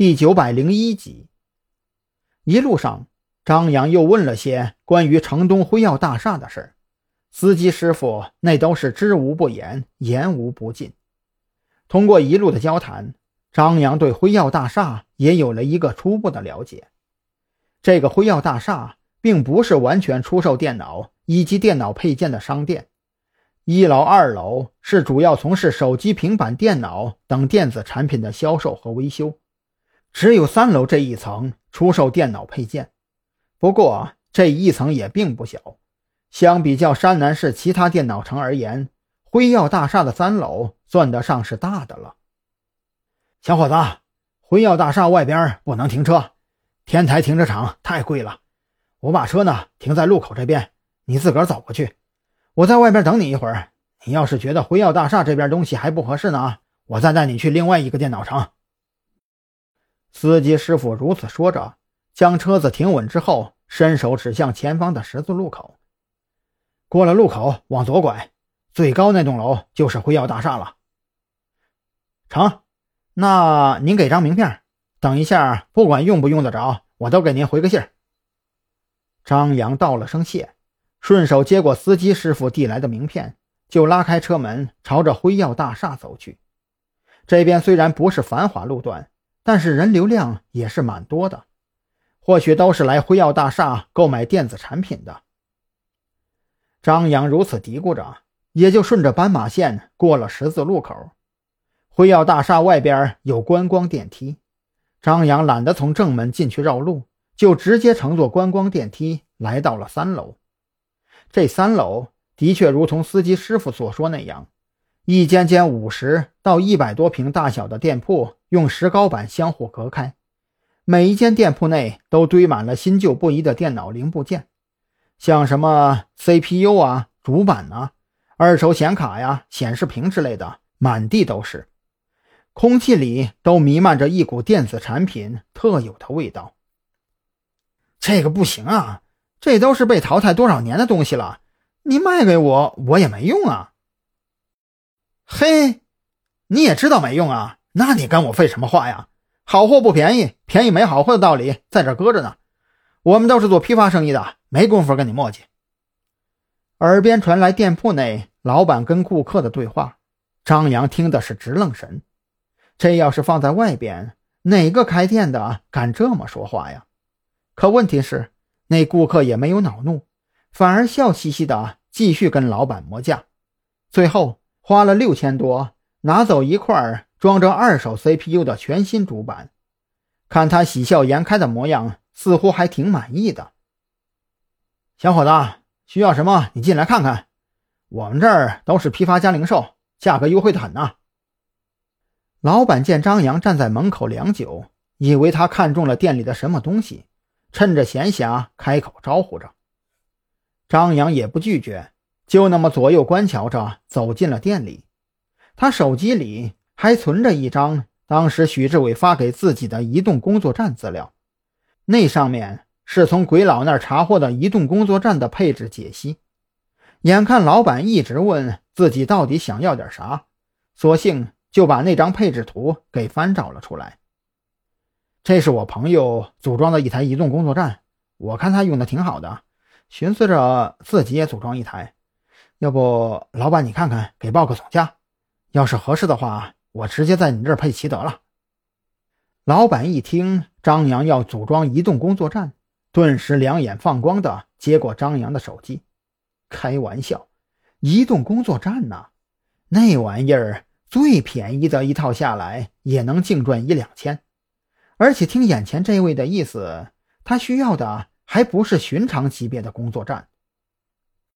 第九百零一集。一路上，张扬又问了些关于城东辉耀大厦的事司机师傅那都是知无不言，言无不尽。通过一路的交谈，张扬对辉耀大厦也有了一个初步的了解。这个辉耀大厦并不是完全出售电脑以及电脑配件的商店，一楼、二楼是主要从事手机、平板电脑等电子产品的销售和维修，只有三楼这一层出售电脑配件。不过这一层也并不小。相比较山南市其他电脑城而言，辉耀大厦的三楼算得上是大的了。小伙子，辉耀大厦外边不能停车，天台停车场太贵了。我把车呢停在路口这边，你自个儿走过去，我在外边等你一会儿。你要是觉得辉耀大厦这边东西还不合适呢，我再带你去另外一个电脑城。司机师傅如此说着，将车子停稳之后，伸手指向前方的十字路口。过了路口往左拐，最高那栋楼就是辉耀大厦了。成，那您给张名片，等一下不管用不用得着，我都给您回个信儿。张扬道了声谢，顺手接过司机师傅递来的名片，就拉开车门朝着辉耀大厦走去。这边虽然不是繁华路段，但是人流量也是蛮多的，或许都是来辉耀大厦购买电子产品的。张扬如此嘀咕着，也就顺着斑马线过了十字路口。辉耀大厦外边有观光电梯，张扬懒得从正门进去绕路，就直接乘坐观光电梯来到了三楼。这三楼的确如同司机师傅所说那样，一间间五十到一百多平大小的店铺用石膏板相互隔开，每一间店铺内都堆满了新旧不一的电脑零部件。像什么 CPU 啊、主板呐、二手显卡呀、显示屏之类的，满地都是，空气里都弥漫着一股电子产品特有的味道。这个不行啊，这都是被淘汰多少年的东西了，你卖给我，我也没用啊。嘿，你也知道没用啊，那你跟我废什么话呀？好货不便宜，便宜没好货的道理在这搁着呢。我们都是做批发生意的。没工夫跟你磨叽。耳边传来店铺内老板跟顾客的对话，张扬听的是直愣神。这要是放在外边，哪个开店的敢这么说话呀？可问题是，那顾客也没有恼怒，反而笑嘻嘻的继续跟老板磨价。最后花了六千多，拿走一块装着二手 CPU 的全新主板。看他喜笑颜开的模样，似乎还挺满意的。小伙子，需要什么？你进来看看。我们这儿都是批发加零售，价格优惠的很呐。老板见张扬站在门口良久，以为他看中了店里的什么东西，趁着闲暇开口招呼着。张扬也不拒绝，就那么左右观瞧着走进了店里。他手机里还存着一张当时许志伟发给自己的移动工作站资料，那上面。是从鬼佬那儿查获的移动工作站的配置解析。眼看老板一直问自己到底想要点啥，索性就把那张配置图给翻找了出来。这是我朋友组装的一台移动工作站，我看他用的挺好的，寻思着自己也组装一台。要不，老板你看看，给报个总价。要是合适的话，我直接在你这儿配齐得了。老板一听张扬要组装移动工作站。顿时两眼放光的接过张扬的手机，开玩笑，移动工作站呐，那玩意儿最便宜的一套下来也能净赚一两千，而且听眼前这位的意思，他需要的还不是寻常级别的工作站，